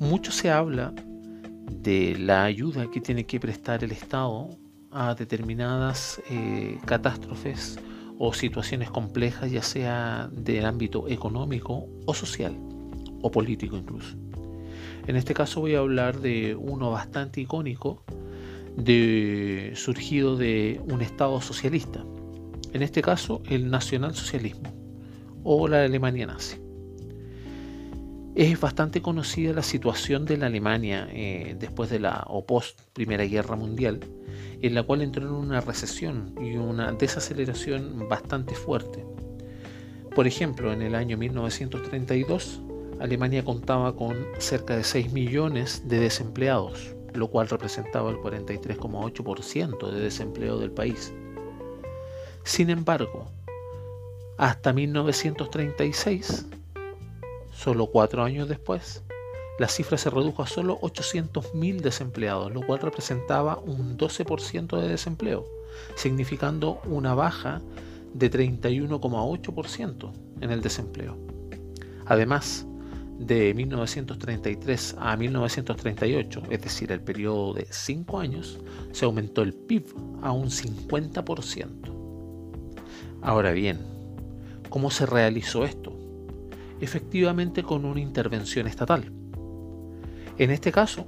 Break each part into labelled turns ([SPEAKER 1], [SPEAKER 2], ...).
[SPEAKER 1] mucho se habla de la ayuda que tiene que prestar el Estado a determinadas eh, catástrofes o situaciones complejas, ya sea del ámbito económico o social o político incluso. En este caso voy a hablar de uno bastante icónico, de, surgido de un Estado socialista, en este caso el nacionalsocialismo o la Alemania nazi. Es bastante conocida la situación de la Alemania eh, después de la o post Primera Guerra Mundial, en la cual entró en una recesión y una desaceleración bastante fuerte. Por ejemplo, en el año 1932, Alemania contaba con cerca de 6 millones de desempleados, lo cual representaba el 43,8% de desempleo del país. Sin embargo, hasta 1936, solo cuatro años después, la cifra se redujo a solo 800.000 desempleados, lo cual representaba un 12% de desempleo, significando una baja de 31,8% en el desempleo. Además, de 1933 a 1938, es decir, el periodo de 5 años, se aumentó el PIB a un 50%. Ahora bien, ¿cómo se realizó esto? Efectivamente con una intervención estatal. En este caso,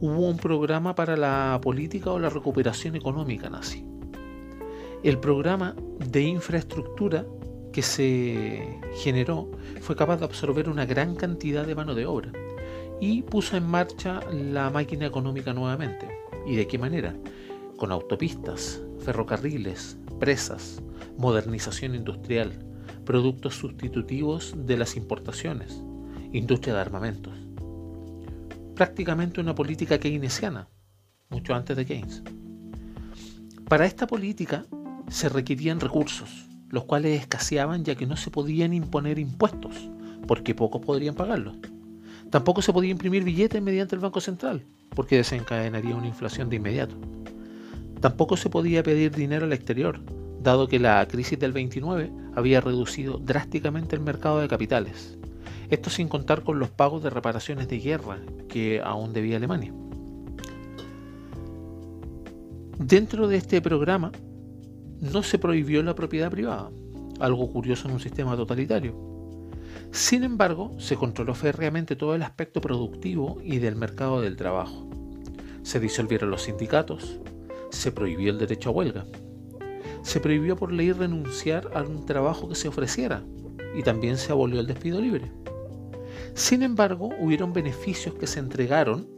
[SPEAKER 1] hubo un programa para la política o la recuperación económica nazi. El programa de infraestructura que se generó fue capaz de absorber una gran cantidad de mano de obra y puso en marcha la máquina económica nuevamente. ¿Y de qué manera? Con autopistas, ferrocarriles, presas, modernización industrial, productos sustitutivos de las importaciones, industria de armamentos. Prácticamente una política keynesiana, mucho antes de Keynes. Para esta política se requerían recursos, los cuales escaseaban ya que no se podían imponer impuestos, porque pocos podrían pagarlos. Tampoco se podía imprimir billetes mediante el Banco Central, porque desencadenaría una inflación de inmediato. Tampoco se podía pedir dinero al exterior, dado que la crisis del 29 había reducido drásticamente el mercado de capitales. Esto sin contar con los pagos de reparaciones de guerra que aún debía Alemania. Dentro de este programa no se prohibió la propiedad privada, algo curioso en un sistema totalitario. Sin embargo, se controló férreamente todo el aspecto productivo y del mercado del trabajo. Se disolvieron los sindicatos, se prohibió el derecho a huelga, se prohibió por ley renunciar a un trabajo que se ofreciera y también se abolió el despido libre. Sin embargo, hubieron beneficios que se entregaron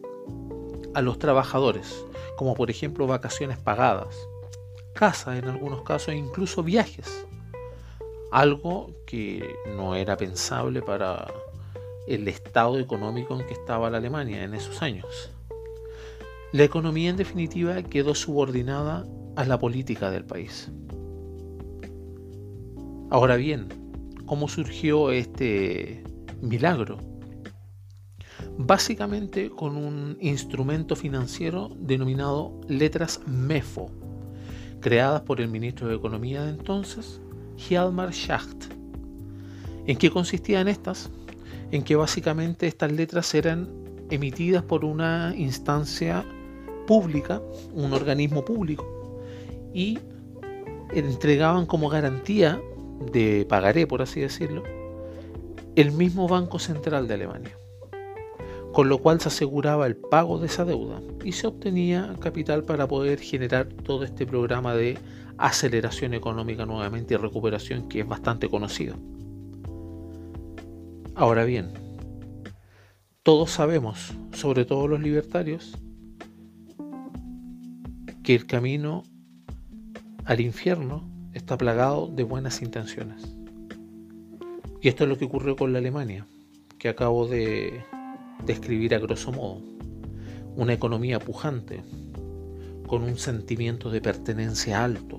[SPEAKER 1] a los trabajadores, como por ejemplo vacaciones pagadas, casa en algunos casos e incluso viajes. Algo que no era pensable para el estado económico en que estaba la Alemania en esos años. La economía en definitiva quedó subordinada a la política del país. Ahora bien, ¿cómo surgió este milagro? Básicamente con un instrumento financiero denominado letras MEFO, creadas por el ministro de Economía de entonces, Hjalmar Schacht. ¿En qué consistían estas? En que básicamente estas letras eran emitidas por una instancia pública, un organismo público, y entregaban como garantía de pagaré, por así decirlo, el mismo Banco Central de Alemania con lo cual se aseguraba el pago de esa deuda y se obtenía capital para poder generar todo este programa de aceleración económica nuevamente y recuperación que es bastante conocido. Ahora bien, todos sabemos, sobre todo los libertarios, que el camino al infierno está plagado de buenas intenciones. Y esto es lo que ocurrió con la Alemania, que acabo de describir a grosso modo. Una economía pujante, con un sentimiento de pertenencia alto,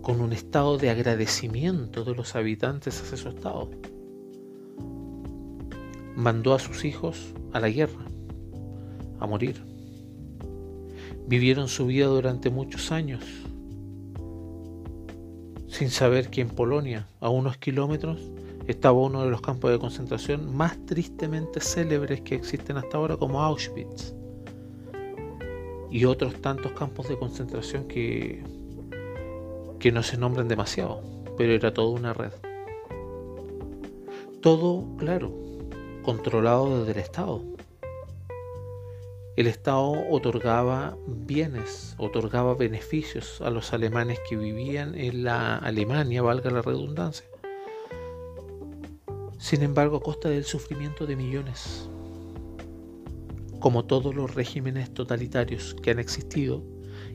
[SPEAKER 1] con un estado de agradecimiento de los habitantes hacia su estado. Mandó a sus hijos a la guerra, a morir. Vivieron su vida durante muchos años, sin saber que en Polonia, a unos kilómetros, estaba uno de los campos de concentración más tristemente célebres que existen hasta ahora como Auschwitz y otros tantos campos de concentración que, que no se nombran demasiado, pero era toda una red. Todo, claro, controlado desde el Estado. El Estado otorgaba bienes, otorgaba beneficios a los alemanes que vivían en la Alemania, valga la redundancia. Sin embargo, a costa del sufrimiento de millones. Como todos los regímenes totalitarios que han existido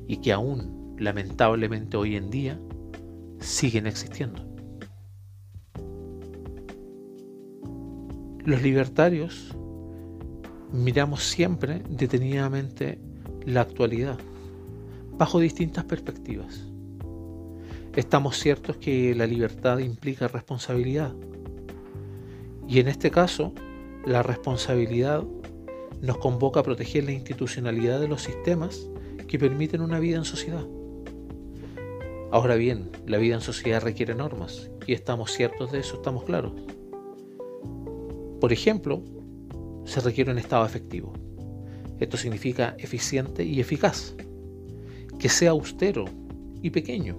[SPEAKER 1] y que aún, lamentablemente hoy en día, siguen existiendo. Los libertarios miramos siempre detenidamente la actualidad, bajo distintas perspectivas. Estamos ciertos que la libertad implica responsabilidad. Y en este caso, la responsabilidad nos convoca a proteger la institucionalidad de los sistemas que permiten una vida en sociedad. Ahora bien, la vida en sociedad requiere normas y estamos ciertos de eso, estamos claros. Por ejemplo, se requiere un Estado efectivo. Esto significa eficiente y eficaz, que sea austero y pequeño,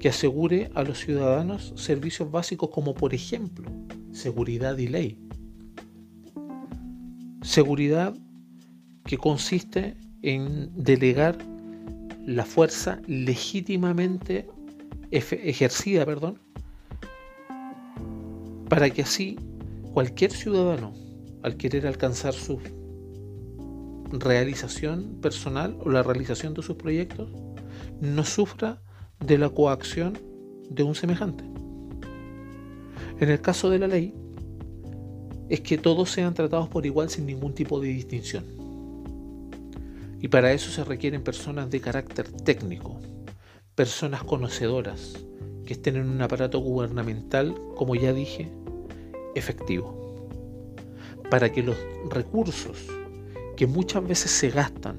[SPEAKER 1] que asegure a los ciudadanos servicios básicos como por ejemplo seguridad y ley. Seguridad que consiste en delegar la fuerza legítimamente ejercida, perdón, para que así cualquier ciudadano al querer alcanzar su realización personal o la realización de sus proyectos, no sufra de la coacción de un semejante. En el caso de la ley, es que todos sean tratados por igual sin ningún tipo de distinción. Y para eso se requieren personas de carácter técnico, personas conocedoras, que estén en un aparato gubernamental, como ya dije, efectivo para que los recursos que muchas veces se gastan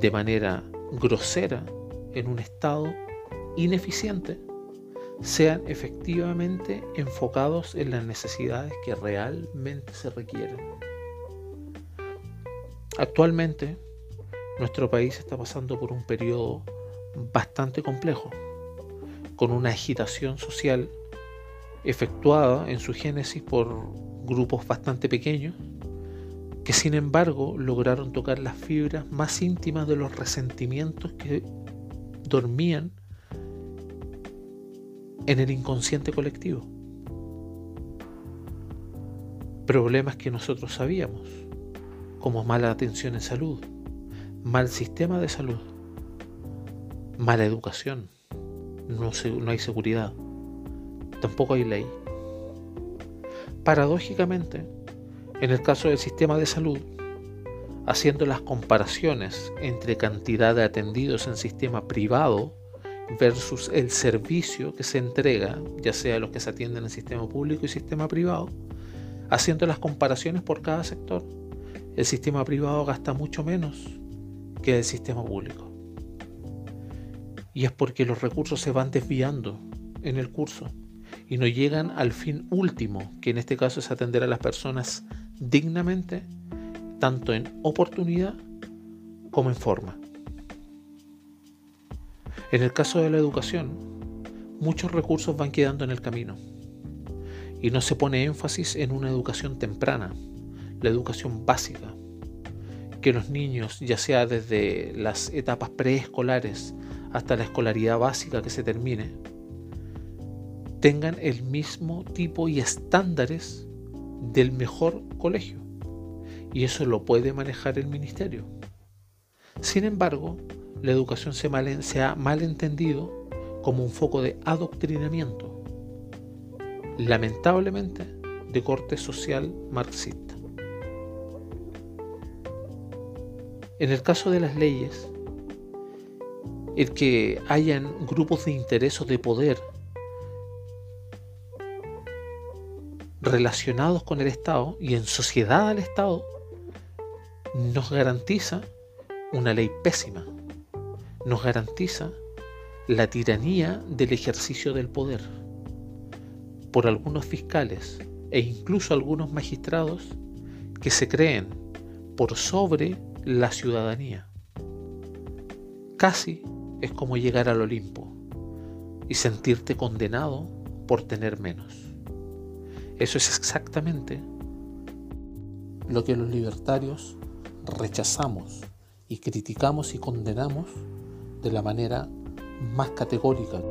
[SPEAKER 1] de manera grosera en un estado ineficiente sean efectivamente enfocados en las necesidades que realmente se requieren. Actualmente, nuestro país está pasando por un periodo bastante complejo, con una agitación social efectuada en su génesis por grupos bastante pequeños, que sin embargo lograron tocar las fibras más íntimas de los resentimientos que dormían en el inconsciente colectivo. Problemas que nosotros sabíamos, como mala atención en salud, mal sistema de salud, mala educación, no, hay seguridad, tampoco hay ley. Paradójicamente, en el caso del sistema de salud, haciendo las comparaciones entre cantidad de atendidos en sistema privado versus el servicio que se entrega, ya sea los que se atienden en sistema público y sistema privado, haciendo las comparaciones por cada sector, el sistema privado gasta mucho menos que el sistema público. Y es porque los recursos se van desviando en el curso y no llegan al fin último, que en este caso es atender a las personas dignamente, tanto en oportunidad como en forma. En el caso de la educación, muchos recursos van quedando en el camino y no se pone énfasis en una educación temprana, la educación básica, que los niños, ya sea desde las etapas preescolares hasta la escolaridad básica que se termine, tengan el mismo tipo y estándares del mejor colegio. Y eso lo puede manejar el ministerio. Sin embargo, la educación se, se ha mal entendido como un foco de adoctrinamiento, lamentablemente de corte social marxista. En el caso de las leyes, el que hayan grupos de interés o de poder relacionados con el Estado y en sociedad al Estado nos garantiza una ley pésima, nos garantiza la tiranía del ejercicio del poder. por algunos fiscales e incluso algunos magistrados que se creen por sobre la ciudadanía. Casi es como llegar al Olimpo y sentirte condenado por tener menos. Eso es exactamente lo que los libertarios rechazamos y criticamos y condenamos de la manera más categórica.